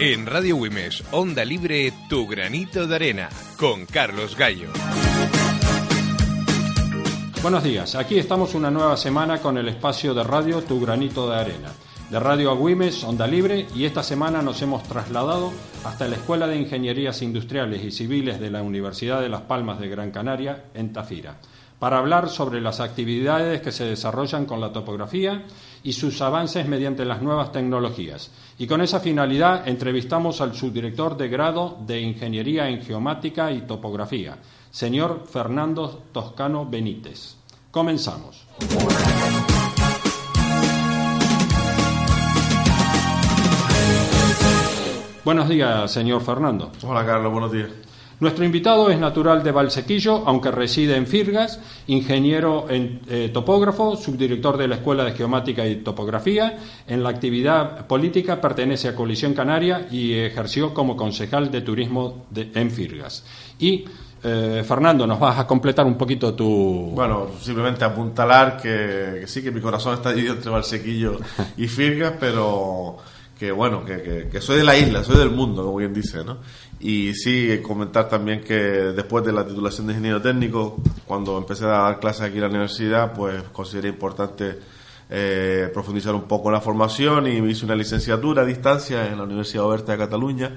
En Radio Wimes, Onda Libre, Tu Granito de Arena, con Carlos Gallo. Buenos días, aquí estamos una nueva semana con el espacio de radio Tu Granito de Arena. De Radio Agüimes, Onda Libre, y esta semana nos hemos trasladado hasta la Escuela de Ingenierías Industriales y Civiles de la Universidad de Las Palmas de Gran Canaria, en Tafira para hablar sobre las actividades que se desarrollan con la topografía y sus avances mediante las nuevas tecnologías. Y con esa finalidad entrevistamos al subdirector de grado de Ingeniería en Geomática y Topografía, señor Fernando Toscano Benítez. Comenzamos. Buenos días, señor Fernando. Hola, Carlos, buenos días. Nuestro invitado es natural de Valsequillo, aunque reside en Firgas, ingeniero en eh, topógrafo, subdirector de la Escuela de Geomática y Topografía. En la actividad política pertenece a Colisión Canaria y ejerció como concejal de turismo en Firgas. Y eh, Fernando, nos vas a completar un poquito tu. Bueno, simplemente apuntalar que, que sí, que mi corazón está dividido entre Valsequillo y Firgas, pero que bueno, que, que, soy de la isla, soy del mundo, como bien dice, ¿no? Y sí, comentar también que después de la titulación de ingeniero técnico, cuando empecé a dar clases aquí en la universidad, pues consideré importante eh, profundizar un poco en la formación y hice una licenciatura a distancia en la Universidad Oberta de Cataluña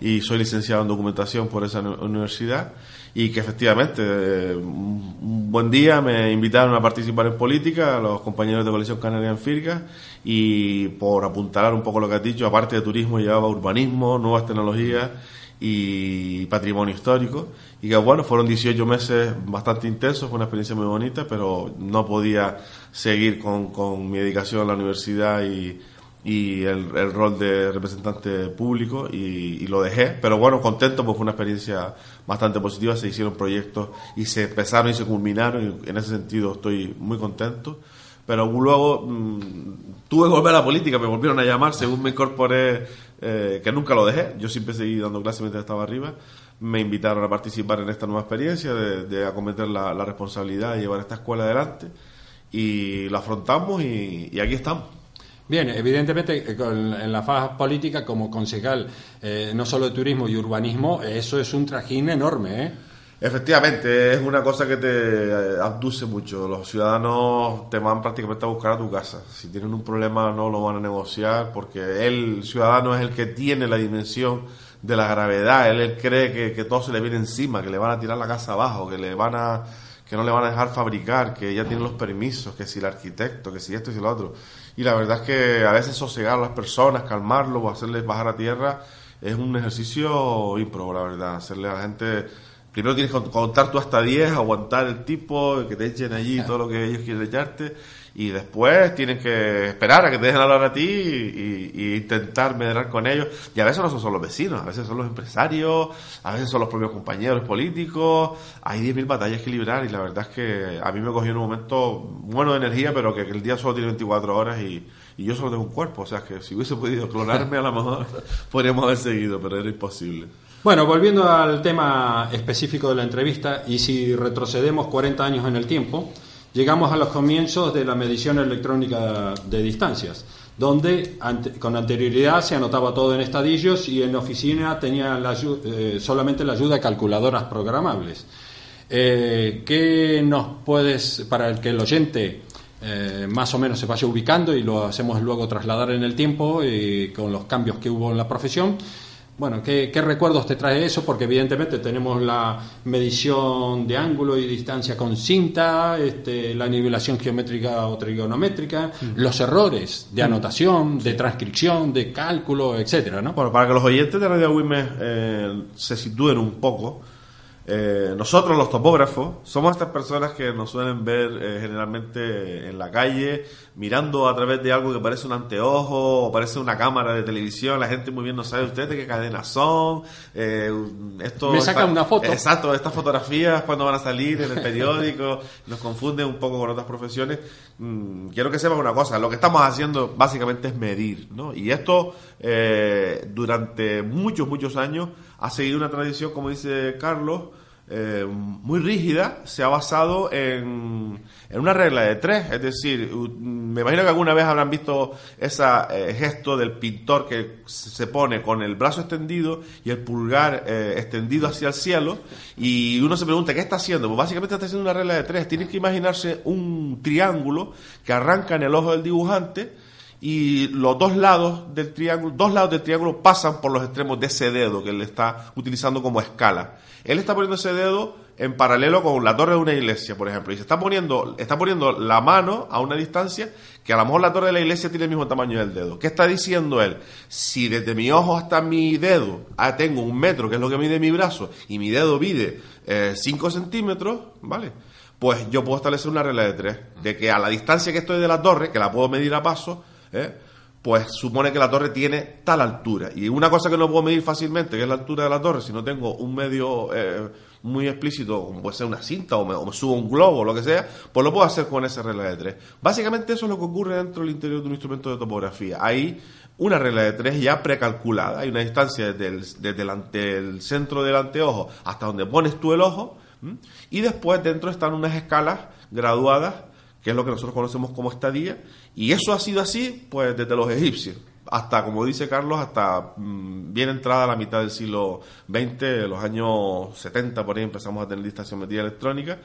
y soy licenciado en documentación por esa universidad y que efectivamente eh, un buen día me invitaron a participar en política los compañeros de Coalición Canaria en Firga y por apuntalar un poco lo que has dicho, aparte de turismo llevaba urbanismo, nuevas tecnologías y patrimonio histórico. Y que bueno, fueron 18 meses bastante intensos, fue una experiencia muy bonita, pero no podía seguir con, con mi dedicación a la universidad y, y el, el, rol de representante público y, lo dejé, pero bueno, contento porque fue una experiencia bastante positiva, se hicieron proyectos y se empezaron y se culminaron y en ese sentido estoy muy contento. Pero luego mm, tuve que volver a la política, me volvieron a llamar según me incorporé, eh, que nunca lo dejé, yo siempre seguí dando clases mientras estaba arriba, me invitaron a participar en esta nueva experiencia, de, de acometer la, la, responsabilidad de llevar esta escuela adelante y la afrontamos y, y aquí estamos. Bien, evidentemente eh, en la fase política como concejal eh, no solo de turismo y urbanismo, eso es un trajín enorme, ¿eh? Efectivamente, es una cosa que te eh, abduce mucho. Los ciudadanos te van prácticamente a buscar a tu casa. Si tienen un problema no lo van a negociar porque el ciudadano es el que tiene la dimensión de la gravedad. Él, él cree que, que todo se le viene encima, que le van a tirar la casa abajo, que le van a que no le van a dejar fabricar, que ya tiene los permisos, que si el arquitecto, que si esto y si lo otro. Y la verdad es que a veces sosegar a las personas, calmarlos o hacerles bajar a tierra es un ejercicio ímprobo, la verdad. Hacerle a la gente. Primero tienes que contar tú hasta 10, aguantar el tipo, que te echen allí todo lo que ellos quieren echarte y después tienen que esperar a que te dejen hablar a ti y, intentar medrar con ellos. Y a veces no son solo los vecinos, a veces son los empresarios, a veces son los propios compañeros políticos. Hay 10.000 batallas que librar y la verdad es que a mí me cogió en un momento bueno de energía, pero que, el día solo tiene 24 horas y, y, yo solo tengo un cuerpo. O sea que si hubiese podido clonarme, a lo mejor podríamos haber seguido, pero era imposible. Bueno, volviendo al tema específico de la entrevista, y si retrocedemos 40 años en el tiempo, llegamos a los comienzos de la medición electrónica de distancias, donde con anterioridad se anotaba todo en estadillos y en la oficina tenía eh, solamente la ayuda de calculadoras programables. Eh, ¿Qué nos puedes, para el que el oyente eh, más o menos se vaya ubicando y lo hacemos luego trasladar en el tiempo y con los cambios que hubo en la profesión? Bueno, ¿qué, recuerdos te trae eso? Porque evidentemente tenemos la medición de ángulo y distancia con cinta, este, la nivelación geométrica o trigonométrica, mm. los errores de mm. anotación, de transcripción, de cálculo, etcétera, ¿no? Bueno, para que los oyentes de Radio Wimes eh, se sitúen un poco, eh, nosotros los topógrafos somos estas personas que nos suelen ver eh, generalmente en la calle mirando a través de algo que parece un anteojo o parece una cámara de televisión. La gente muy bien no sabe ustedes de qué cadenas son. Eh, esto Me sacan una foto. Exacto, estas fotografías cuando van a salir en el periódico nos confunden un poco con otras profesiones. Mm, quiero que sepan una cosa, lo que estamos haciendo básicamente es medir, ¿no? Y esto durante muchos, muchos años ha seguido una tradición, como dice Carlos, eh, muy rígida se ha basado en, en, una regla de tres. Es decir, me imagino que alguna vez habrán visto ese eh, gesto del pintor que se pone con el brazo extendido y el pulgar eh, extendido hacia el cielo y uno se pregunta, ¿qué está haciendo? Pues básicamente está haciendo una regla de tres. Tienes que imaginarse un triángulo que arranca en el ojo del dibujante y los dos lados del triángulo, dos lados del triángulo pasan por los extremos de ese dedo que él está utilizando como escala. Él está poniendo ese dedo en paralelo con la torre de una iglesia, por ejemplo, y se está poniendo, está poniendo la mano a una distancia que a lo mejor la torre de la iglesia tiene el mismo tamaño del dedo. ¿Qué está diciendo él? Si desde mi ojo hasta mi dedo ah, tengo un metro, que es lo que mide mi brazo, y mi dedo mide 5 eh, centímetros, ¿vale? Pues yo puedo establecer una regla de tres, de que a la distancia que estoy de la torre, que la puedo medir a paso, ¿eh? pues supone que la torre tiene tal altura. Y una cosa que no puedo medir fácilmente, que es la altura de la torre, si no tengo un medio eh, muy explícito, como puede ser una cinta o me, subo un globo o lo que sea, pues lo puedo hacer con esa regla de tres. Básicamente eso es lo que ocurre dentro del interior de un instrumento de topografía. Hay una regla de tres ya precalculada, hay una distancia desde el, desde el, centro del anteojo hasta donde pones tú el ojo, y después dentro están unas escalas graduadas que es lo que nosotros conocemos como estadía, y eso ha sido así pues desde los egipcios, hasta, como dice Carlos, hasta mm, bien entrada la mitad del siglo XX, los años 70 por ahí empezamos a tener distanciometría electrónica,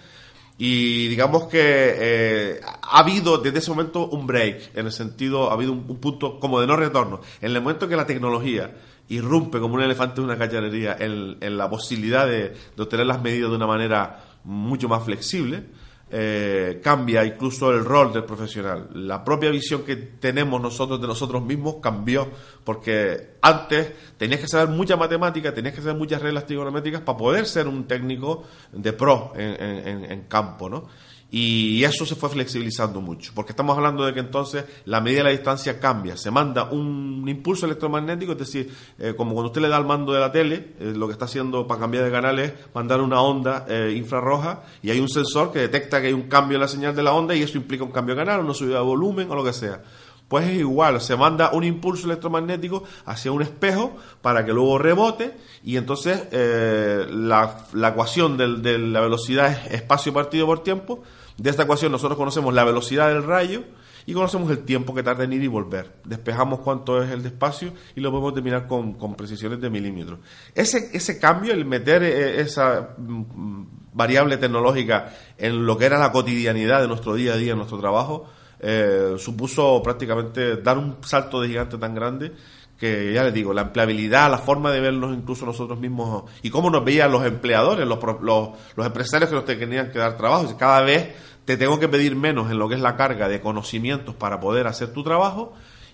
y digamos que eh, ha habido desde ese momento un break, en el sentido, ha habido un, punto como de no retorno. En el momento que la tecnología irrumpe como un elefante en una cacharrería en, en la posibilidad de, de obtener las medidas de una manera mucho más flexible, eh, cambia incluso el rol del profesional. La propia visión que tenemos nosotros de nosotros mismos cambió, porque antes tenías que saber mucha matemática, tenías que saber muchas reglas trigonométricas para poder ser un técnico de pro en, en, en campo, ¿no? Y eso se fue flexibilizando mucho, porque estamos hablando de que entonces la medida de la distancia cambia, se manda un impulso electromagnético, es decir, eh, como cuando usted le da al mando de la tele, eh, lo que está haciendo para cambiar de canal es mandar una onda eh, infrarroja y hay un sensor que detecta que hay un cambio en la señal de la onda y eso implica un cambio de canal, una subida de volumen o lo que sea. Pues es igual, se manda un impulso electromagnético hacia un espejo para que luego rebote y entonces la, la, ecuación de la velocidad es espacio partido por tiempo de esta ecuación nosotros conocemos la velocidad del rayo y conocemos el tiempo que tarda en ir y volver. Despejamos cuánto es el despacio y lo podemos determinar con, precisiones de milímetros. Ese, ese cambio, el meter eh, esa mm, variable tecnológica en lo que era la cotidianidad de nuestro día a día, en nuestro trabajo, eh, supuso prácticamente dar un salto de gigante tan grande que ya les digo, la empleabilidad, la forma de vernos incluso nosotros mismos y cómo nos veían los empleadores, los, los, los empresarios que nos tenían que dar trabajo. Cada vez te tengo que pedir menos en lo que es la carga de conocimientos para poder hacer tu trabajo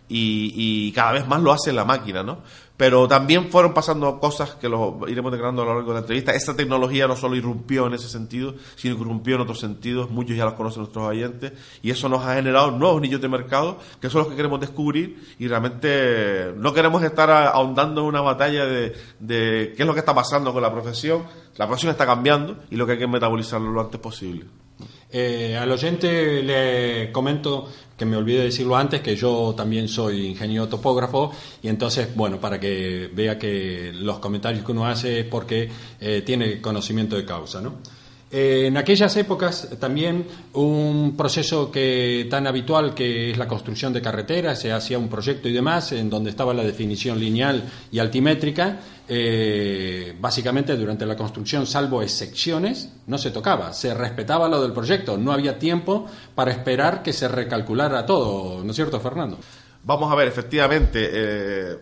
y, cada vez más lo hace la máquina, ¿no? Pero también fueron pasando cosas que lo iremos declarando a lo largo de la entrevista. Esta tecnología no solo irrumpió en ese sentido, sino que irrumpió en otros sentidos. Muchos ya los conocen nuestros oyentes. Y eso nos ha generado nuevos nichos de mercado que son los que queremos descubrir. Y realmente no queremos estar ahondando en una batalla de, de qué es lo que está pasando con la profesión. La profesión está cambiando y lo que hay que metabolizarlo lo antes posible. Eh, al oyente le comento que me olvidé decirlo antes, que yo también soy ingeniero topógrafo y entonces, bueno, para que vea que los comentarios que uno hace es porque eh, tiene conocimiento de causa, ¿no? Eh, en aquellas épocas también un proceso que tan habitual que es la construcción de carreteras, se hacía un proyecto y demás, en donde estaba la definición lineal y altimétrica, eh, básicamente durante la construcción, salvo excepciones, no se tocaba, se respetaba lo del proyecto, no había tiempo para esperar que se recalculara todo, ¿no es cierto, Fernando? Vamos a ver, efectivamente, eh,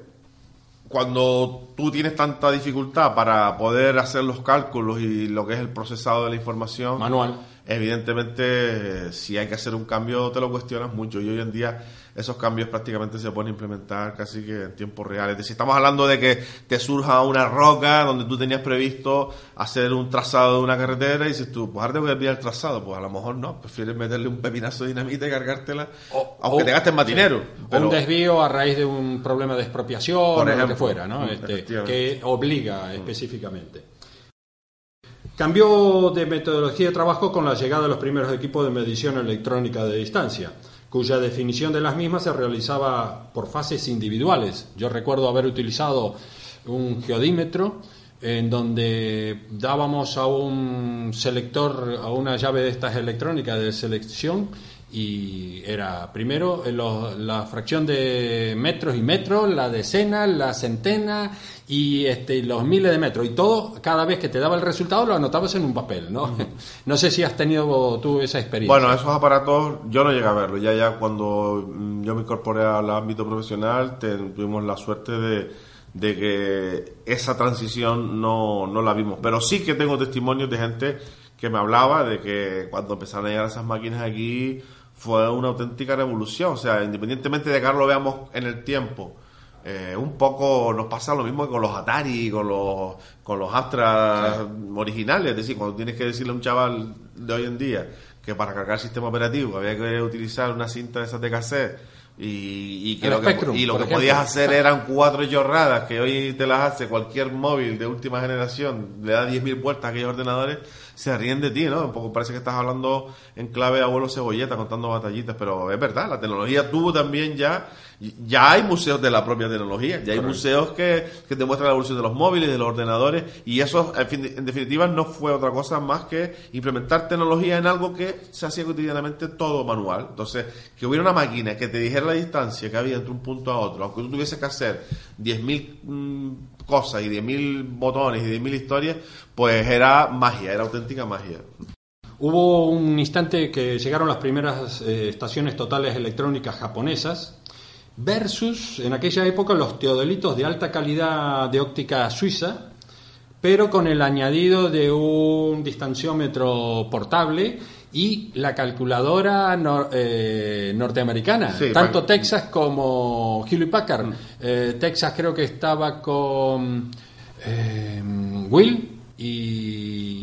cuando tú tienes tanta dificultad para poder hacer los cálculos y lo que es el procesado de la información manual, evidentemente si hay que hacer un cambio te lo cuestionas mucho. Y hoy en día esos cambios prácticamente se pueden implementar casi que en tiempo real. Es decir, estamos hablando de que te surja una roca donde tú tenías previsto hacer un trazado de una carretera y dices tú, pues ahora tengo que enviar el trazado. Pues a lo mejor no, prefieres meterle un pepinazo de dinamita y cargártela, aunque te gastes más dinero. un desvío a raíz de un problema de expropiación o lo que fuera, ¿no? Este, que obliga específicamente. Cambió de metodología de trabajo con la llegada de los primeros equipos de medición electrónica de distancia cuya definición de las mismas se realizaba por fases individuales. Yo recuerdo haber utilizado un geodímetro en donde dábamos a un selector, a una llave de estas electrónicas de selección y era primero eh, los- la fracción de metros y metros, la decena, la centena y este, los miles de metros. Y todo, cada vez que te daba el resultado, lo anotabas en un papel, ¿no? No sé si has tenido tú esa experiencia. Bueno, esos aparatos yo no llegué a verlos. Ya ya cuando mm, yo me incorporé al ámbito profesional te- tuvimos la suerte de, de que esa transición no, no la vimos. Pero sí que tengo testimonios de gente que me hablaba de que cuando empezaron a llegar esas máquinas aquí fue una auténtica revolución. O sea, independientemente de que ahora lo veamos en el tiempo, eh, un poco nos pasa lo mismo que con los Atari, con los, con los Astra originales. Es decir, cuando tienes que decirle a un chaval de hoy en día que para cargar el sistema operativo había que utilizar una cinta de esas de cassette y, y que lo que, Spectrum, y lo que podías hacer eran cuatro chorradas que hoy te las hace cualquier móvil de última generación, le da 10.000 vueltas a aquellos ordenadores, se ríen de ti, ¿no? Un poco parece que estás hablando en clave de abuelo cebolleta contando batallitas, pero es verdad, la tecnología tuvo también ya, ya hay museos de la propia tecnología, ya hay museos que, que te muestran la evolución de los móviles, de los ordenadores, y eso, en, fin, en definitiva, no fue otra cosa más que implementar tecnología en algo que se hacía cotidianamente todo manual. Entonces, que hubiera una máquina que te dijera la distancia que había entre un punto a otro, aunque tú tuvieses que hacer 10.000 mm, cosas y 10.000 botones y 10.000 historias, pues era magia, era auténtica magia. Hubo un instante que llegaron las primeras eh, estaciones totales electrónicas japonesas versus en aquella época los teodolitos de alta calidad de óptica suiza, pero con el añadido de un distanciómetro portable y la calculadora nor- eh, norteamericana, Sí, tanto. Texas como Hewlett Packard. Eh, Texas creo que estaba con eh, Will y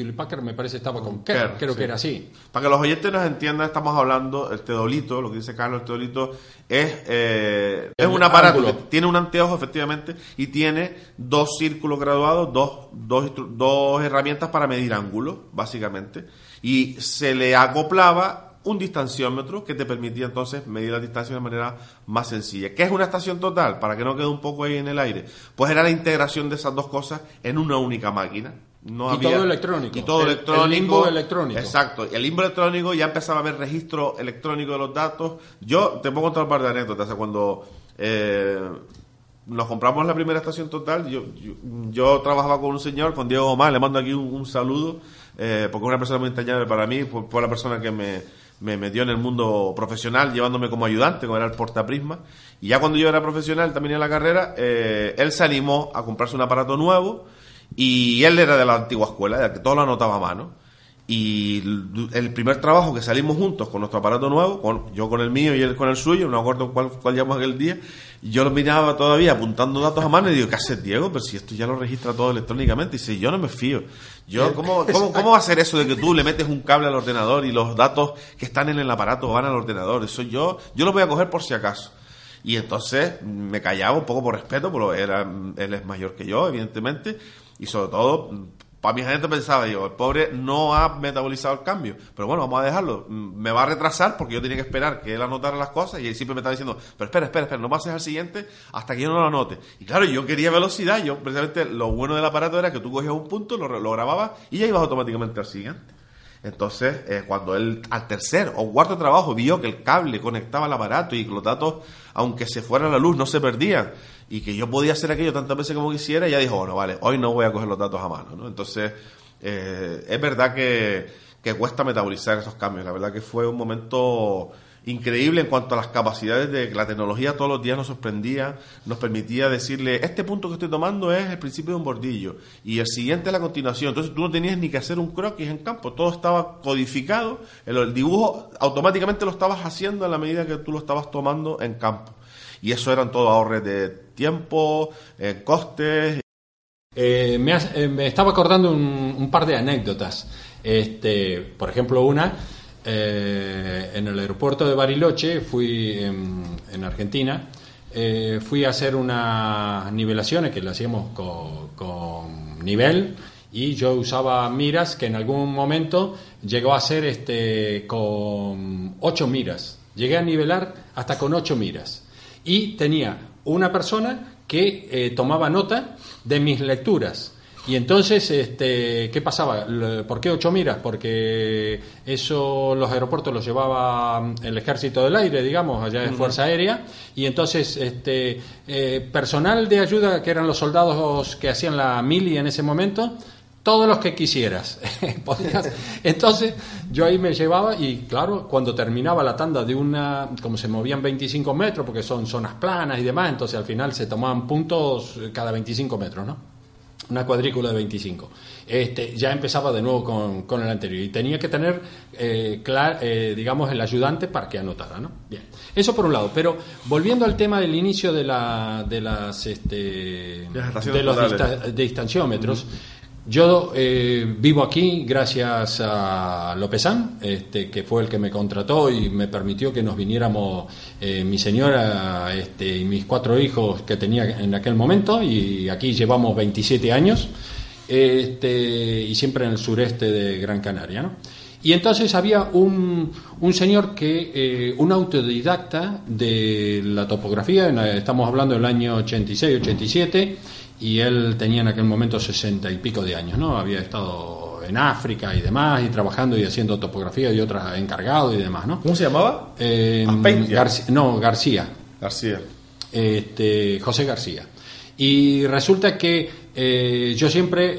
Hewlett Packard me parece estaba con Kerr, Kerr, creo sí. que era así. Para que los oyentes nos entiendan, estamos hablando, el teodolito, lo que dice Carlos, el teodolito, es, eh, es un aparato ángulo. que tiene un anteojo, efectivamente, y tiene dos círculos graduados, dos, dos, dos herramientas para medir ángulos, básicamente, y se le acoplaba un distanciómetro que te permitía entonces medir la distancia de manera más sencilla. ¿Qué es una estación total? Para que no quede un poco ahí en el aire. Pues era la integración de esas dos cosas en una única máquina. No Y había- todo electrónico. Y todo El- el electrónico. limbo electrónico. Exacto. El limbo electrónico ya empezaba a haber registro electrónico de los datos. Yo te puedo contar un par de anécdotas. O sea, cuando eh, nos compramos la primera estación total, yo, yo, yo trabajaba con un señor, con Diego Omar, le mando aquí un, un saludo, eh, porque es una persona muy entrañable para mí, fue, fue la persona que me, me metió en el mundo profesional, llevándome como ayudante, como era el portaprisma. Y ya cuando yo era profesional, también en la carrera, eh, él se animó a comprarse un aparato nuevo y él era de la antigua escuela, de la que todo lo anotaba a mano. Y el primer trabajo que salimos juntos con nuestro aparato nuevo, con, yo con el mío y él con el suyo, no me acuerdo cuál, cuál llamamos aquel día, yo lo miraba todavía apuntando datos a mano y digo, ¿qué haces Diego? Pero si esto ya lo registra todo electrónicamente. Y dice, yo no me fío. Yo, ¿cómo, cómo, ¿Cómo va a ser eso de que tú le metes un cable al ordenador y los datos que están en el aparato van al ordenador? Eso yo, yo lo voy a coger por si acaso. Y entonces me callaba un poco por respeto, porque era, él es mayor que yo, evidentemente, y sobre todo, para mi gente pensaba yo, el pobre no ha metabolizado el cambio, pero bueno, vamos a dejarlo, me va a retrasar porque yo tenía que esperar que él anotara las cosas y él siempre me estaba diciendo, pero espera, espera, espera, no pases al siguiente hasta que yo no lo anote. Y claro, yo quería velocidad, yo precisamente lo bueno del aparato era que tú cogías un punto, lo, lo grababas y ya ibas automáticamente al siguiente. Entonces, eh, cuando él al tercer o cuarto trabajo vio que el cable conectaba al aparato y que los datos, aunque se fuera la luz, no se perdían y que yo podía hacer aquello tantas veces como quisiera, ya dijo, bueno, vale, hoy no voy a coger los datos a mano. ¿no? Entonces, eh, es verdad que, que cuesta metabolizar esos cambios. La verdad que fue un momento increíble en cuanto a las capacidades de que la tecnología todos los días nos sorprendía, nos permitía decirle, este punto que estoy tomando es el principio de un bordillo y el siguiente es la continuación. Entonces tú no tenías ni que hacer un croquis en campo, todo estaba codificado, el, el dibujo automáticamente lo estabas haciendo a la medida que tú lo estabas tomando en campo. Y eso eran todo ahorros de tiempo, eh, costes. Eh, eh, me estaba acordando un, par de anécdotas. Este, por ejemplo, una, en el aeropuerto de Bariloche, fui en, en Argentina, fui a hacer unas nivelaciones que le hacíamos con, con nivel y yo usaba miras que en algún momento llegó a ser este, con ocho miras. Llegué a nivelar hasta con ocho miras. Y tenía una persona que eh, tomaba nota de mis lecturas. Y entonces, este, ¿qué pasaba? ¿Por qué ocho miras? Porque eso los aeropuertos los llevaba mm, el ejército del aire, digamos, allá de Fuerza Aérea. Y entonces, este, eh, personal de ayuda, que eran los soldados que hacían la mili en ese momento, todos los que quisieras. Entonces, yo ahí me llevaba y, claro, cuando terminaba la tanda de una, como se movían 25 metros, porque son zonas planas y demás, entonces al final se tomaban puntos cada 25 metros, ¿no? Una cuadrícula de 25. Este, ya empezaba de nuevo con, con el anterior y tenía que tener, eh, clar- eh, digamos, el ayudante para que anotara, ¿no? Bien, eso por un lado. Pero volviendo al tema del inicio de, la, de las, este, Las de los totales. dista- de distanciómetros. Yo eh, vivo aquí gracias a Lopezán, este, que fue el que me contrató y me permitió que nos viniéramos eh, mi señora este, y mis cuatro hijos que tenía en aquel momento y aquí llevamos 27 años este, y siempre en el sureste de Gran Canaria. ¿no? Y entonces había un, un señor que, eh, un autodidacta de la topografía, estamos hablando del año 86, 87, y él tenía en aquel momento 60 y pico de años, ¿no? Había estado en África y demás, y trabajando y haciendo topografía y otras encargado y demás, ¿no? ¿Cómo se llamaba? Eh. Garci- no, García García. este, José García. Y resulta que eh, yo siempre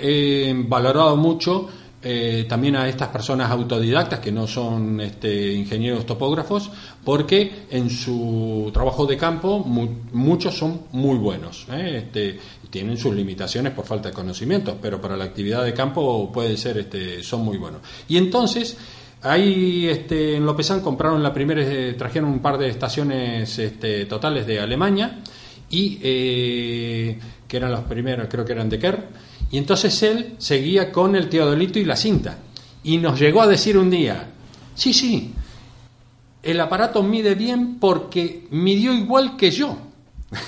he valorado mucho eh, también a estas personas autodidactas que no son este, ingenieros topógrafos, porque en su trabajo de campo mu- muchos son muy buenos. ¿eh? Este, tienen sus limitaciones por falta de conocimientos, pero para la actividad de campo puede ser, este, son muy buenos. Y entonces Ahí este, en Lopezán compraron la primera, eh, trajeron un par de estaciones este, totales de Alemania y eh, que eran las primeras, creo que eran de Kerr. Y entonces él seguía con el teodolito y la cinta. Y nos llegó a decir un día, sí, sí, el aparato mide bien porque midió igual que yo.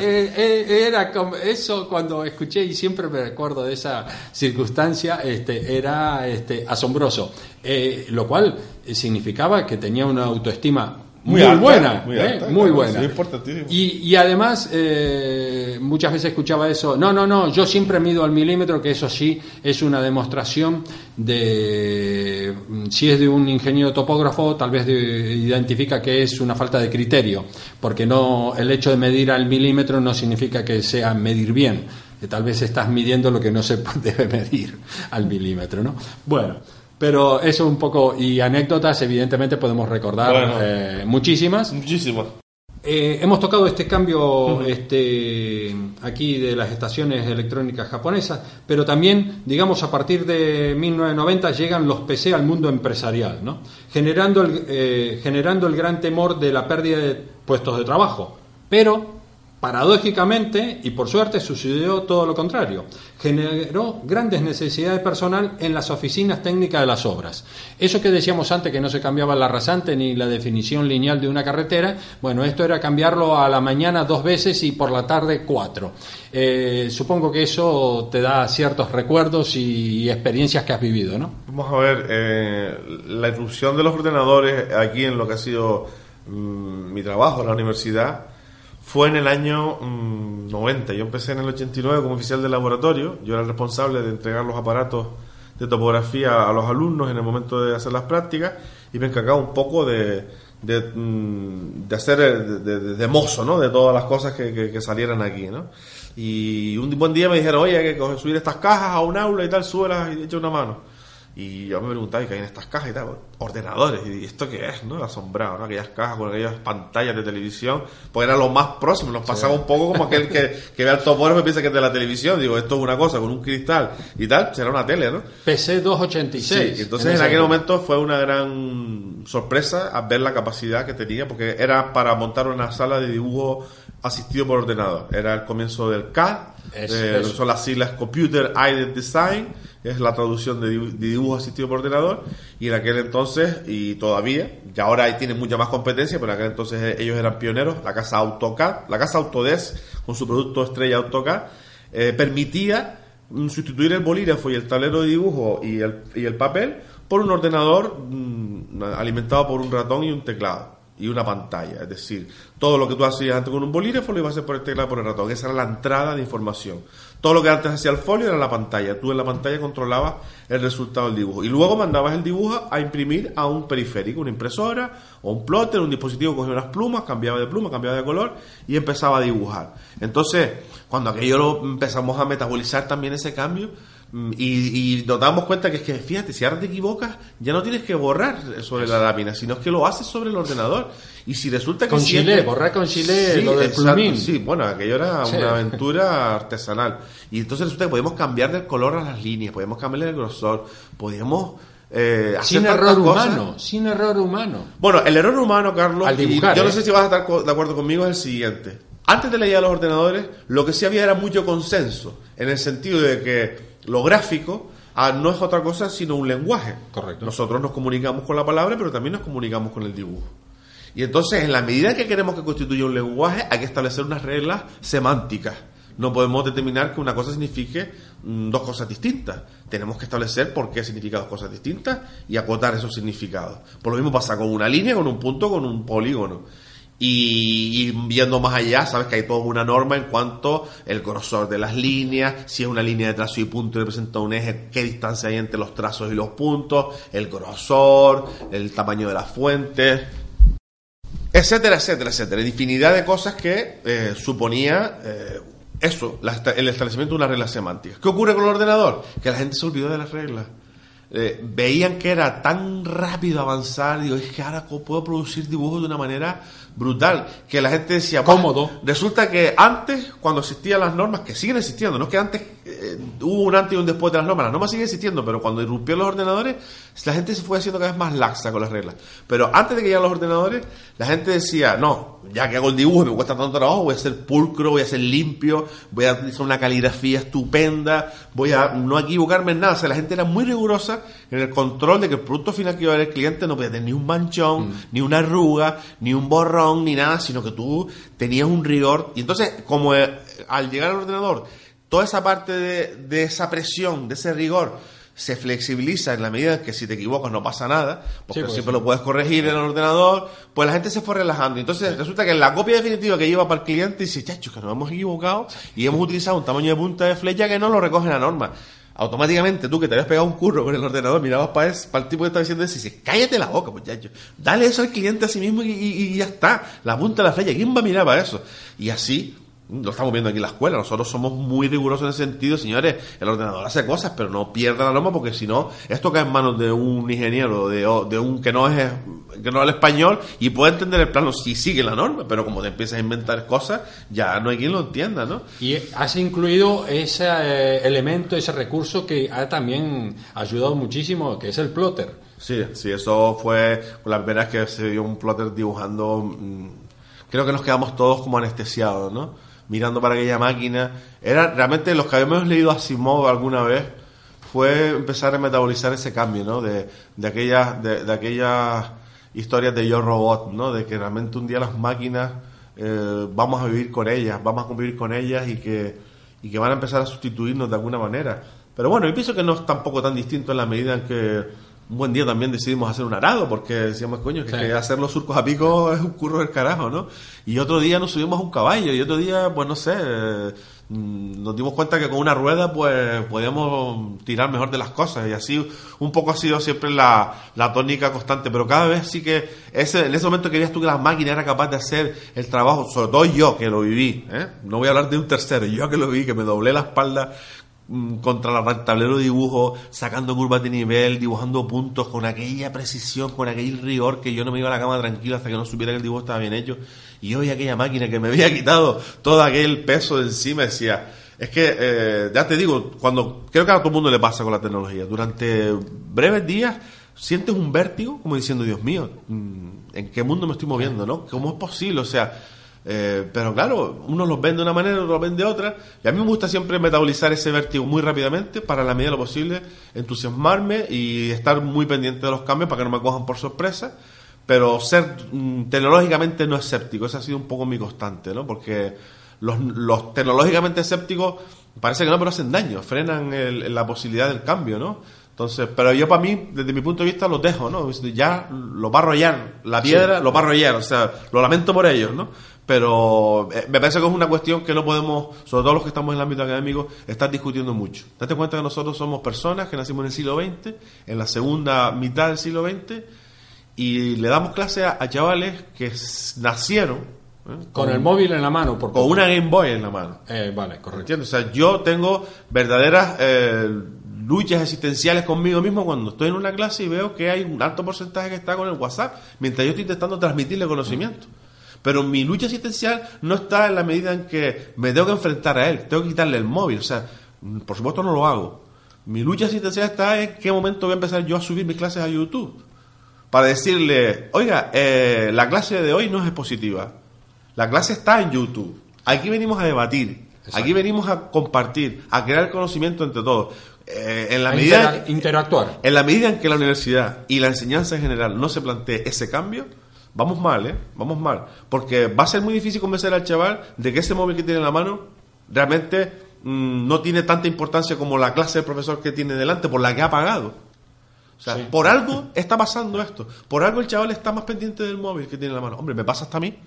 Eh, eh, era como eso cuando escuché y siempre me recuerdo de esa circunstancia este era este asombroso Eh, lo cual significaba que tenía una autoestima muy, Muy alta, buena muy ¿eh? alta, muy claro, buena. sí, y, y además eh, muchas veces escuchaba eso no no no yo siempre mido al milímetro que eso sí es una demostración de mm, si es de un ingeniero topógrafo tal vez de- identifica que es una falta de criterio porque no el hecho de medir al milímetro no significa que sea medir bien que tal vez estás midiendo lo que no se debe medir al milímetro no bueno pero eso un poco y anécdotas evidentemente podemos recordar Bueno. eh, muchísimas Muchísimas. eh, hemos tocado este cambio este, aquí de las estaciones electrónicas japonesas, pero también, digamos, a partir de 1990 llegan los PC al mundo empresarial, ¿no? generando, el, eh, generando el gran temor de la pérdida de puestos de trabajo. Pero, paradójicamente, y por suerte, sucedió todo lo contrario. Generó grandes necesidades de personal en las oficinas técnicas de las obras. Eso que decíamos antes, que no se cambiaba la rasante ni la definición lineal de una carretera, bueno, esto era cambiarlo a la mañana dos veces y por la tarde cuatro. Eh, supongo que eso te da ciertos recuerdos y experiencias que has vivido, ¿no? Vamos a ver, eh, la irrupción de los ordenadores aquí en lo que ha sido mm, mi trabajo en la universidad fue en el año mm, 90. Yo empecé en el 89 como oficial de laboratorio. Yo era el responsable de entregar los aparatos de topografía a los alumnos en el momento de hacer las prácticas y me encargaba un poco de, de, mm, hacer eh, de, de- mozo, ¿no? De todas las cosas que, que- salieran aquí, ¿no? Y un buen día me dijeron, oye, hay que subir estas cajas a un aula y tal, súbelas y echa una mano. Y yo me preguntaba, ¿y qué hay en estas cajas y tal? Ordenadores. ¿Y esto qué es? ¿no? Asombrado, ¿no? Aquellas cajas con aquellas pantallas de televisión. Porque era lo más próximo. Nos pasaba un poco como aquel que, que ve al topógrafo y piensa que es de la televisión. Digo, esto es una cosa con un cristal y tal. Será una tele, ¿no? PC 286. Sí, entonces en, aquel momento fue una gran sorpresa a ver la capacidad que tenía, porque era para montar una sala de dibujo asistido por ordenador. Era el comienzo del CAD, Eso, eh, son las siglas Computer Aided Design, es la traducción de, dibu- de dibujo asistido por ordenador, y en aquel entonces, y todavía, ya ahora tienen mucha más competencia, pero en aquel entonces eh, ellos eran pioneros, la casa AutoCAD, la casa Autodesk, con su producto estrella AutoCAD, eh, permitía mm, sustituir el bolígrafo y el tablero de dibujo y el, y el papel por un ordenador mm, alimentado por un ratón y un teclado y una pantalla. Es decir, Todo lo que tú hacías antes con un bolígrafo lo ibas a hacer por el teclado por el ratón. Esa era la entrada de información. Todo lo que antes hacía el folio era la pantalla. Tú en la pantalla controlabas el resultado del dibujo. Y luego mandabas el dibujo a imprimir a un periférico, una impresora o un plotter, un dispositivo cogía unas plumas, cambiaba de pluma, cambiaba de color y empezaba a dibujar. Entonces, cuando aquello lo empezamos a metabolizar también ese cambio, Mm, y, nos damos cuenta que es que, fíjate, si ahora te equivocas, ya no tienes que borrar sobre la lámina, sino que lo haces sobre el ordenador. Y si resulta que. Con Chile, borrar con Chile lo del plumín. Sí, bueno, aquello era una aventura artesanal. Y entonces resulta que podemos cambiar del color a las líneas, podemos cambiarle el grosor, podemos. Eh, sin error humano, sin error humano. Bueno, el error humano, Carlos, yo no ¿eh? sé si vas a estar de acuerdo conmigo, es el siguiente. Antes de leer a los ordenadores, lo que sí había era mucho consenso, en el sentido de que lo gráfico ah, no es otra cosa sino un lenguaje. Correcto. Nosotros nos comunicamos con la palabra, pero también nos comunicamos con el dibujo. Y entonces, en la medida que queremos que constituya un lenguaje, hay que establecer unas reglas semánticas. No podemos determinar que una cosa signifique mm, dos cosas distintas. Tenemos que establecer por qué significa dos cosas distintas y acotar esos significados. Por lo mismo pasa con una línea, con un punto, con un polígono. Y, viendo más allá, sabes que hay toda una norma en cuanto el grosor de las líneas, si es una línea de trazo y punto y representa un eje, qué distancia hay entre los trazos y los puntos, el grosor, el tamaño de las fuentes, etcétera, etcétera, etcétera. Infinidad de cosas que eh, suponía eh, eso, el establecimiento de una regla semántica. ¿Qué ocurre con el ordenador? Que la gente se olvidó de las reglas. Eh, veían que era tan rápido avanzar, digo, es que ahora puedo producir dibujos de una manera brutal, que la gente decía, cómodo. Resulta que antes, cuando existían las normas, que siguen existiendo, no es que antes eh, hubo un antes y un después de las normas, las normas siguen existiendo, pero cuando irrumpió los ordenadores, la gente se fue haciendo cada vez más laxa con las reglas. Pero antes de que llegaran los ordenadores, la gente decía, no, ya que hago el dibujo y me cuesta tanto trabajo, voy a ser pulcro, voy a ser limpio, voy a utilizar una caligrafía estupenda, voy a no equivocarme en nada. O sea, la gente era muy rigurosa en el control de que el producto final que iba a ver el cliente no podía tener ni un manchón, mm. ni una arruga, ni un borrón, ni nada, sino que tú tenías un rigor. Y entonces, como eh, al llegar al ordenador, toda esa parte de, de esa presión, de ese rigor, se flexibiliza en la medida en que si te equivocas no pasa nada, porque pues siempre lo puedes corregir en el ordenador, pues la gente se fue relajando. Entonces resulta que en la copia definitiva que lleva para el cliente dice, chacho, que nos hemos equivocado y hemos utilizado un tamaño de punta de flecha que no lo recoge la norma. Automáticamente tú que te habías pegado un curro con el ordenador, mirabas para, para el tipo que estaba diciendo eso y dices, cállate la boca, muchacho. Dale eso al cliente a sí mismo y, y ya está. La punta de la flecha, ¿quién va a mirar para eso? Y así lo estamos viendo aquí en la escuela, nosotros somos muy rigurosos en ese sentido, señores, el ordenador hace cosas, pero no pierda la norma porque si no, esto cae en manos de un ingeniero, de, de un que no es que no habla español y puede entender el plano si sigue la norma, pero como te empiezas a inventar cosas, ya no hay quien lo entienda, ¿no? Y has incluido ese eh, elemento, ese recurso que ha también ayudado muchísimo, que es el plotter. Sí, sí, eso fue la primera vez que se vio un plotter dibujando, mm, creo que nos quedamos todos como anestesiados, ¿no? Mirando para aquella máquina. Era realmente los que habíamos leído alguna vez fue empezar a metabolizar ese cambio, ¿no? De, de aquellas de, aquellas historias de Yo Robot, ¿no? De que realmente un día las máquinas eh, vamos a vivir con ellas, vamos a convivir con ellas y que y que van a empezar a sustituirnos de alguna manera. Pero bueno, yo pienso que no es tampoco tan distinto en la medida en que un buen día también decidimos hacer un arado, porque decíamos, coño, que, hacer los surcos a pico es un curro del carajo, ¿no? Y otro día nos subimos a un caballo, y otro día, pues no sé, mm, nos dimos cuenta que con una rueda, pues podíamos tirar mejor de las cosas, y así un poco ha sido siempre la, la tónica constante, pero cada vez sí que ese, en ese momento querías tú que la máquina era capaz de hacer el trabajo, sobre todo yo que lo viví, ¿eh? No voy a hablar de un tercero, yo que lo viví, que me doblé la espalda contra el tablero de dibujo, sacando curvas de nivel, dibujando puntos con aquella precisión, con aquel rigor que yo no me iba a la cama tranquilo hasta que no supiera que el dibujo estaba bien hecho. Y hoy aquella máquina que me había quitado todo aquel peso de encima decía, es que, eh, ya te digo, cuando creo que a todo el mundo le pasa con la tecnología, durante breves días sientes un vértigo como diciendo, Dios mío, mm, ¿en qué mundo me estoy moviendo? ¿no? ¿Cómo es posible? O sea, eh, pero claro, uno los ven de una manera, otros los ven de otra. Y a mí me gusta siempre metabolizar ese vértigo muy rápidamente para, la medida de lo posible, entusiasmarme y estar muy pendiente de los cambios para que no me cojan por sorpresa. Pero ser mm, tecnológicamente no escéptico, esa ha sido un poco mi constante, ¿no? Porque los, los tecnológicamente escépticos parece que no, pero hacen daño, frenan la posibilidad del cambio, ¿no? Entonces, pero yo para mí, desde mi punto de vista, los dejo, ¿no? Ya lo va a arrollar, la piedra lo va a arrollar, o sea, lo lamento por ellos, ¿no? Pero eh, me parece que es una cuestión que no podemos, sobre todo los que estamos en el ámbito académico, estar discutiendo mucho. Date cuenta que nosotros somos personas que nacimos en el siglo XX, en la segunda mitad del siglo XX, y le damos clase a, chavales que nacieron ¿eh? con, el móvil en la mano, por con una Game Boy en la mano. Eh, vale, correcto. O sea, yo tengo verdaderas eh, luchas existenciales conmigo mismo cuando estoy en una clase y veo que hay un alto porcentaje que está con el WhatsApp, mientras yo estoy intentando transmitirle conocimiento. Pero mi lucha existencial no está en la medida en que me tengo que enfrentar a él, tengo que quitarle el móvil. O sea, por supuesto no lo hago. Mi lucha existencial está en qué momento voy a empezar yo a subir mis clases a YouTube. Para decirle, oiga, eh, la clase de hoy no es expositiva. La clase está en YouTube. Aquí venimos a debatir. Aquí venimos a compartir, a crear conocimiento entre todos. Eh, en la medida interactuar. En la medida en que la universidad y la enseñanza en general no se plantee ese cambio, vamos mal, ¿eh? Vamos mal. Porque va a ser muy difícil convencer al chaval de que ese móvil que tiene en la mano realmente mm, no tiene tanta importancia como la clase del profesor que tiene delante, por la que ha pagado. O sea, por algo está pasando esto. Por algo el chaval está más pendiente del móvil que tiene en la mano. Hombre, me pasa hasta a mí.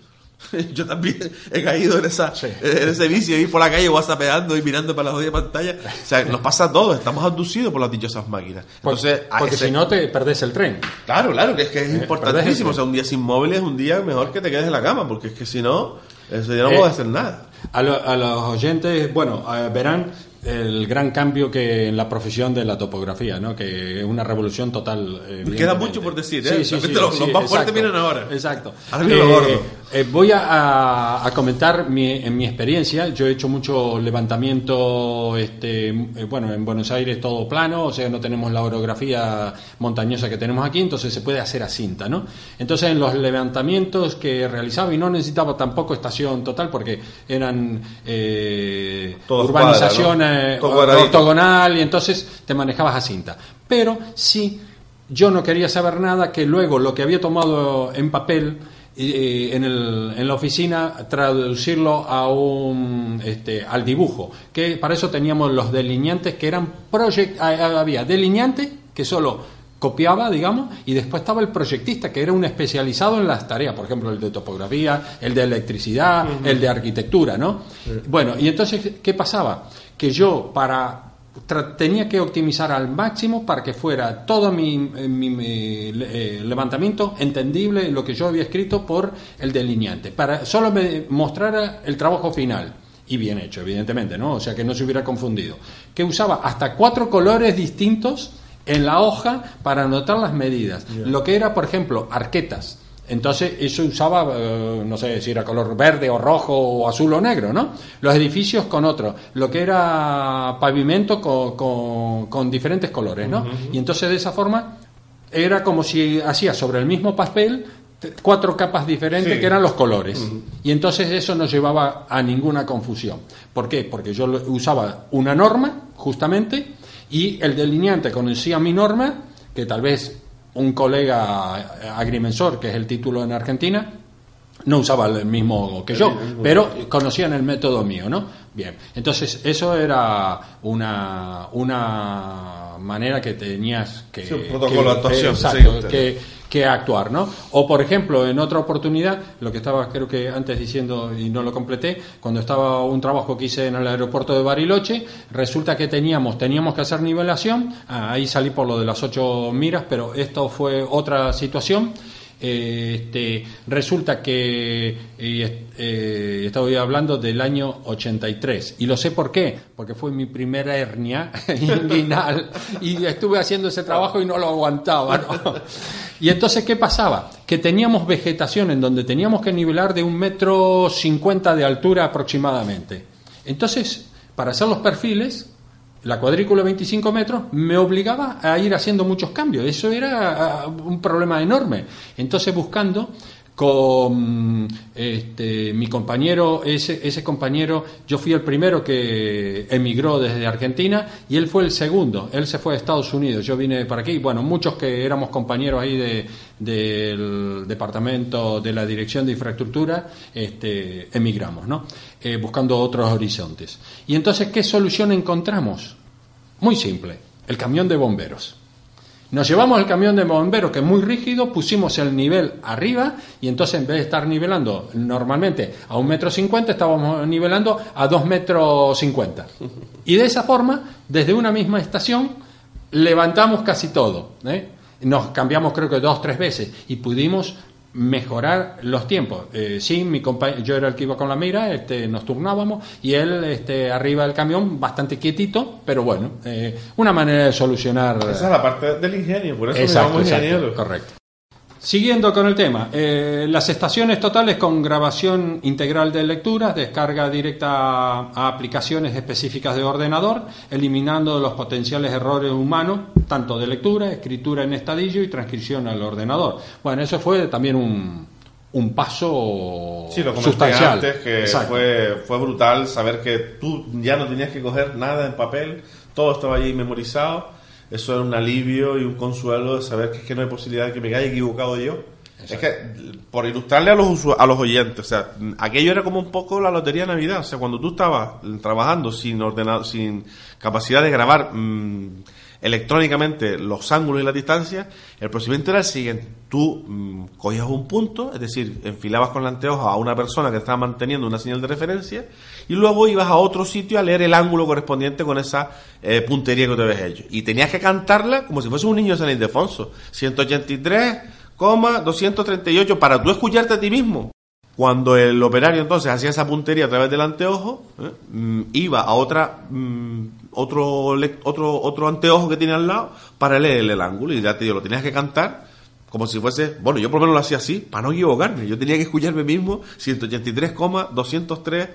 Yo también he caído en, esa, en ese vicio, ir por la calle whatsappeando y mirando para la jodida pantalla. O sea, nos pasa a todos, estamos abducidos por las dichosas máquinas. Entonces, porque si no te perdés el tren. Claro, claro, que es que es eh, importantísimo. O sea, un día sin móviles es un día mejor que te quedes en la cama, porque es que si no, eso ya no puede hacer nada. A, a, los oyentes, bueno, verán el gran cambio que en la profesión de la topografía, ¿no? que es una revolución total. Eh, Queda mucho por decir, ¿eh? Sí, sí, los, más fuertes vienen ahora. Exacto. Ahora eh, gordo. Eh, voy a, a, comentar mi, en mi experiencia. Yo he hecho mucho levantamiento, este, eh, bueno, en Buenos Aires todo plano, o sea, no tenemos la orografía montañosa que tenemos aquí, entonces se puede hacer a cinta, ¿no? Entonces, en los levantamientos que realizaba, y no necesitaba tampoco estación total, porque eran eh, urbanizaciones ortogonal, y entonces te manejabas a cinta. Pero sí, yo no quería saber nada que luego lo que había tomado en papel en, el, en, la oficina traducirlo a un este, al dibujo que para eso teníamos los delineantes que eran project había delineante que solo copiaba, digamos, y después estaba el proyectista, que era un especializado en las tareas, por ejemplo, el de topografía, el de electricidad, el de arquitectura, ¿no? Bueno, y entonces, ¿qué pasaba? Que yo, para tenía que optimizar al máximo para que fuera todo mi, eh, eh, levantamiento entendible lo que yo había escrito por el delineante, para solo me mostrara el trabajo final. Y bien hecho, evidentemente, ¿no? O sea, que no se hubiera confundido. Que usaba hasta cuatro colores distintos en la hoja para anotar las medidas. Lo que era, por ejemplo, arquetas entonces eso usaba, eh, no sé si era color verde o rojo o azul o negro, ¿no? Los edificios con otro, lo que era pavimento con, con, diferentes colores, ¿no? Y entonces de esa forma era como si hacía sobre el mismo papel cuatro capas diferentes que eran los colores. Y entonces eso no llevaba a ninguna confusión. ¿Por qué? Porque yo usaba una norma, justamente, y el delineante conocía mi norma, que tal vez un colega agrimensor, que es el título en Argentina, no usaba el mismo que yo, pero conocían el método mío, ¿no? Bien, entonces eso era una, una manera que tenías que... protocolo de actuación. que, que actuar, ¿no? O por ejemplo, en otra oportunidad, lo que estaba creo que antes diciendo y no lo completé, cuando estaba un trabajo que hice en el aeropuerto de Bariloche, resulta que teníamos teníamos que hacer nivelación, ah, ahí salí por lo de las ocho miras, pero esto fue otra situación. Este, resulta que eh, estoy hablando del año 83 y lo sé por qué, porque fue mi primera hernia inguinal y estuve haciendo ese trabajo y no lo aguantaba. Y entonces, ¿qué pasaba? Que teníamos vegetación en donde teníamos que nivelar de un metro cincuenta de altura aproximadamente. Entonces, para hacer los perfiles, la cuadrícula de 25 metros me obligaba a ir haciendo muchos cambios. Eso era ah, un problema enorme. Entonces, buscando con este, mi compañero, ese, ese compañero, yo fui el primero que emigró desde Argentina y él fue el segundo, él se fue a Estados Unidos, yo vine para aquí, bueno, muchos que éramos compañeros ahí de, del departamento de la Dirección de Infraestructura, este, emigramos, ¿no? Eh, buscando otros horizontes. Y entonces, ¿qué solución encontramos? Muy simple, el camión de bomberos. Nos llevamos el camión de bomberos que es muy rígido, pusimos el nivel arriba y entonces en vez de estar nivelando normalmente a un metro cincuenta, estábamos nivelando a dos metros cincuenta. Y de esa forma, desde una misma estación, levantamos casi todo. ¿eh? Nos cambiamos creo que dos, tres veces y pudimos mejorar los tiempos. Eh, sí, mi yo era el que iba con la mira, este, nos turnábamos y él este, arriba del camión bastante quietito, pero bueno, eh, una manera de solucionar. Esa es la parte del ingenio, por eso exacto, ingeniero. Correcto. Siguiendo con el tema, eh, las estaciones totales con grabación integral de lecturas, descarga directa a, aplicaciones específicas de ordenador, eliminando los potenciales errores humanos, tanto de lectura, escritura en estadillo y transcripción al ordenador. Bueno, eso fue también un, un paso sí, lo sustancial. antes que fue, fue brutal saber que tú ya no tenías que coger nada en papel, todo estaba allí memorizado eso es un alivio y un consuelo de saber que es que no hay posibilidad de que me haya equivocado yo. Es que, por ilustrarle a los, a los oyentes, o sea, aquello era como un poco la lotería de Navidad. O sea, cuando tú estabas trabajando sin ordenado, sin capacidad de grabar mm, electrónicamente los ángulos y las distancias, el procedimiento era el siguiente. Tú mm, cogías un punto, es decir, enfilabas con la anteojo a una persona que estaba manteniendo una señal de referencia y luego ibas a otro sitio a leer el ángulo correspondiente con esa eh, puntería que te habías hecho. Y tenías que cantarla como si fuese un niño de San Ildefonso. 183,238 para tú escucharte a ti mismo. Cuando el operario entonces hacía esa puntería a través del anteojo, ¿eh? mm, iba a otra mm, otro otro otro anteojo que tiene al lado para leer el ángulo y ya te digo, lo tenías que cantar como si fuese, bueno, yo por lo menos lo hacía así, para no equivocarme. Yo tenía que escucharme mismo 183,203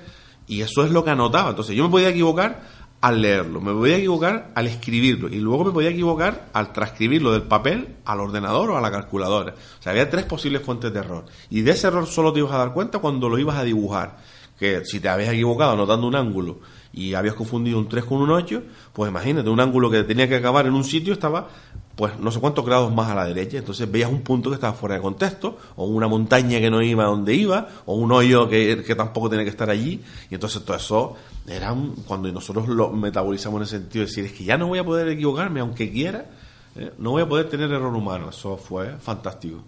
y eso es lo que anotaba. Entonces yo me podía equivocar al leerlo, me podía equivocar al escribirlo y luego me podía equivocar al transcribirlo del papel al ordenador o a la calculadora. O sea, había tres posibles fuentes de error. Y de ese error solo te ibas a dar cuenta cuando lo ibas a dibujar. Que si te habías equivocado anotando un ángulo y habías confundido un 3 con un 8, pues imagínate, un ángulo que tenía que acabar en un sitio estaba pues no sé cuántos grados más a la derecha, entonces veías un punto que estaba fuera de contexto, o una montaña que no iba donde iba, o un hoyo que, tampoco tenía que estar allí, y entonces todo eso era cuando nosotros lo metabolizamos en el sentido de decir, es que ya no voy a poder equivocarme aunque quiera, ¿eh? no voy a poder tener error humano, eso fue fantástico.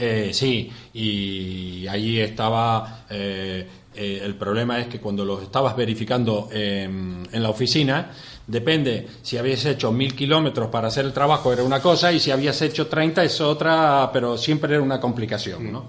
Eh, sí, y allí estaba eh, eh, el problema es que cuando lo estabas verificando en la oficina, depende, si habías hecho mil kilómetros para hacer el trabajo era una cosa y si habías hecho 30 es otra, pero siempre era una complicación, ¿no?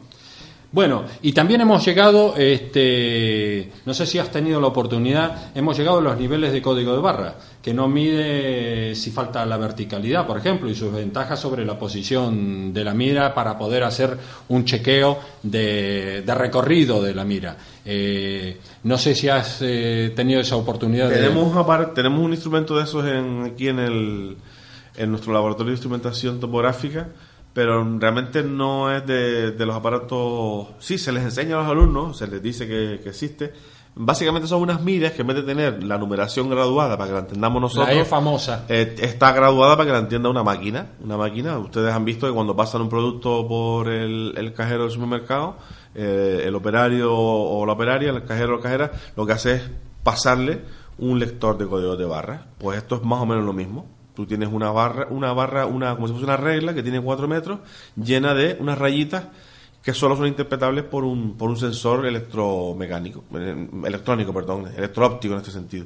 Bueno, y también hemos llegado, este, no sé si has tenido la oportunidad, hemos llegado a los niveles de código de barra, que no mide si falta la verticalidad, por ejemplo, y sus ventajas sobre la posición de la mira para poder hacer un chequeo de, recorrido de la mira. Eh, no sé si has eh, tenido esa oportunidad. Tenemos, tenemos un instrumento de esos en, aquí en, el, en nuestro laboratorio de instrumentación topográfica pero realmente no es de, los aparatos. Sí, se les enseña a los alumnos, se les dice que, existe. Básicamente son unas miras que en vez de tener la numeración graduada para que la entendamos nosotros, la famosa. Eh, está graduada para que la entienda una máquina. Una máquina. Ustedes han visto que cuando pasan un producto por el, cajero del supermercado, eh, el operario o la operaria, el cajero o la cajera, lo que hace es pasarle un lector de código de barras. Pues esto es más o menos lo mismo Tú tienes una barra, una barra, una, como si fuese una regla que tiene cuatro metros, llena de unas rayitas que solo son interpretables por un, por un sensor electromecánico, eh, electrónico, perdón, electroóptico en este sentido.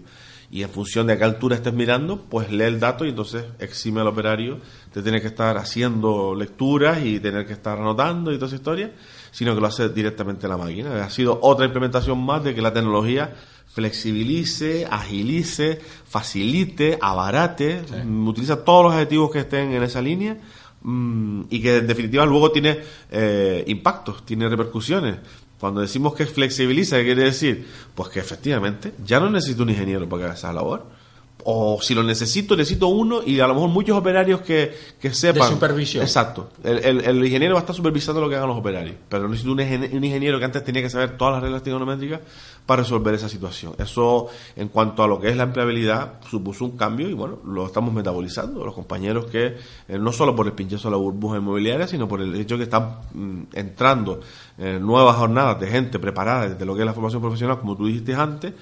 Y en función de a qué altura estés mirando, pues lee el dato y entonces exime al operario de tener que estar haciendo lecturas y tener que estar anotando y toda esa historia, sino que lo hace directamente la máquina. Ha sido otra implementación más de que la tecnología flexibilice, agilice, facilite, abarate, mm, utiliza todos los adjetivos que estén en esa línea mm, y que en definitiva luego tiene eh, impactos, tiene repercusiones. Cuando decimos que flexibiliza, ¿qué quiere decir? Pues que efectivamente ya no necesito un ingeniero para que haga esa labor o si lo necesito, necesito uno y a lo mejor muchos operarios que, que sepan. De supervisión. Exacto. El, el, ingeniero va a estar supervisando lo que hagan los operarios, pero necesito un, un ingeniero que antes tenía que saber todas las reglas trigonométricas para resolver esa situación. Eso, en cuanto a lo que es la empleabilidad, supuso un cambio y bueno, lo estamos metabolizando. Los compañeros que, eh, no solo por el pinchazo de la burbuja inmobiliaria, sino por el hecho que están mm, entrando en nuevas jornadas de gente preparada desde lo que es la formación profesional, como tú dijiste antes,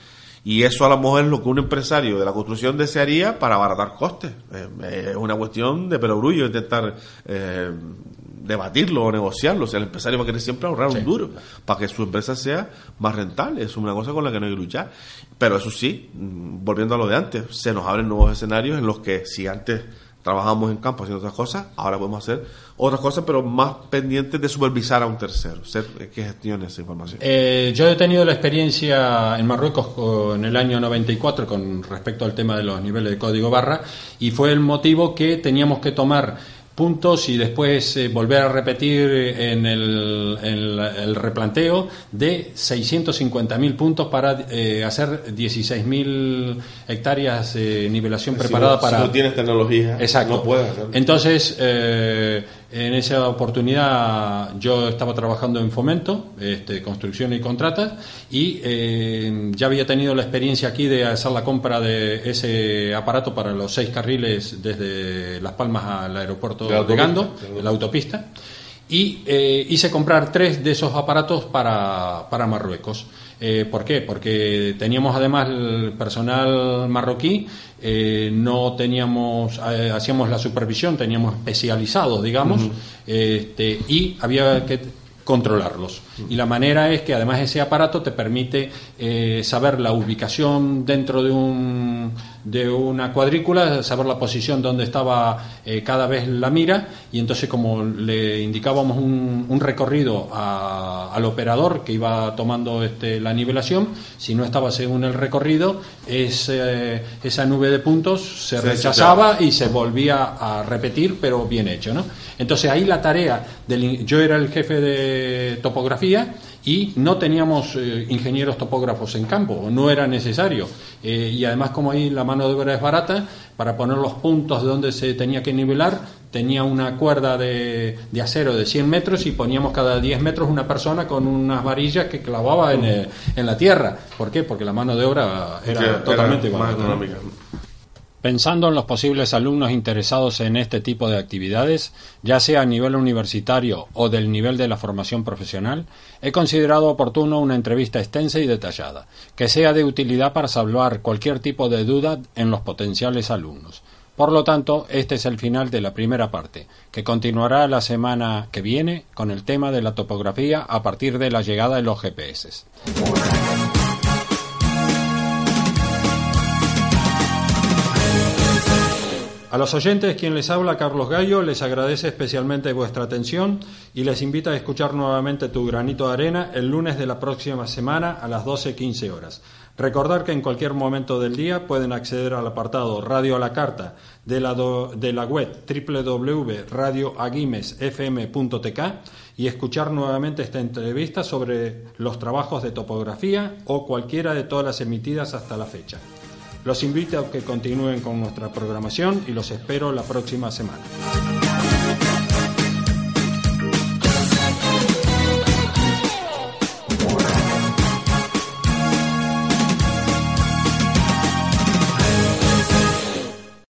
Y eso a lo mejor es lo que un empresario de la construcción desearía para abaratar costes. Eh, es una cuestión de perogrullo intentar eh, debatirlo o negociarlo. O sea, el empresario va a querer siempre ahorrar un duro para que su empresa sea más rentable. Es una cosa con la que no hay que luchar. Pero eso sí, mm, volviendo a lo de antes, se nos abren nuevos escenarios en los que si antes trabajamos en campo haciendo otras cosas, ahora podemos hacer otras cosas, pero más pendientes de supervisar a un tercero, ser que gestione esa información. Eh, yo he tenido la experiencia en Marruecos en el año 94 con respecto al tema de los niveles de código barra y fue el motivo que teníamos que tomar puntos y después eh, volver a repetir en el, el, replanteo de 650.000 puntos para eh, hacer 16.000 hectáreas de nivelación preparada para... Si no tienes tecnología, Exacto. no puedes hacerlo. Entonces, eh, en esa oportunidad yo estaba trabajando en fomento, este, construcción y contratas, y eh, ya había tenido la experiencia aquí de hacer la compra de ese aparato para los seis carriles desde Las Palmas al aeropuerto de, Gando, la autopista, y eh, hice comprar tres de esos aparatos para, para Marruecos. Eh, ¿Por qué? Porque teníamos además el personal marroquí, eh, no teníamos, eh, hacíamos la supervisión, teníamos especializados, digamos, este, y había que controlarlos. Y la manera es que además ese aparato te permite eh, saber la ubicación dentro de, un, de una cuadrícula, saber la posición donde estaba eh, cada vez la mira y entonces como le indicábamos un, un recorrido a- al operador que iba tomando este, la nivelación, si no estaba según el recorrido, ese- esa nube de puntos se Se rechazaba y se volvía a repetir, pero bien hecho, ¿no? Entonces ahí la tarea del yo era el jefe de topografía y no teníamos eh, ingenieros topógrafos en campo, no era necesario. Eh, y además como ahí la mano de obra es barata, para poner los puntos de donde se tenía que nivelar, tenía una cuerda de, de acero de 100 metros y poníamos cada 10 metros una persona con unas varillas que clavaba en, el- en la tierra. ¿Por qué? Porque la mano de obra era, totalmente más económica. Pensando en los posibles alumnos interesados en este tipo de actividades, ya sea a nivel universitario o del nivel de la formación profesional, he considerado oportuno una entrevista extensa y detallada, que sea de utilidad para salvar cualquier tipo de duda en los potenciales alumnos. Por lo tanto, este es el final de la primera parte, que continuará la semana que viene con el tema de la topografía a partir de la llegada de los GPS. A los oyentes, quien les habla, Carlos Gallo, les agradece especialmente vuestra atención y les invita a escuchar nuevamente Tu Granito de Arena el lunes de la próxima semana a las 12.15 horas. Recordar que en cualquier momento del día pueden acceder al apartado Radio a la Carta de la, do- de la web www.radioaguimesfm.tk y escuchar nuevamente esta entrevista sobre los trabajos de topografía o cualquiera de todas las emitidas hasta la fecha. Los invito a que continúen con nuestra programación y los espero la próxima semana.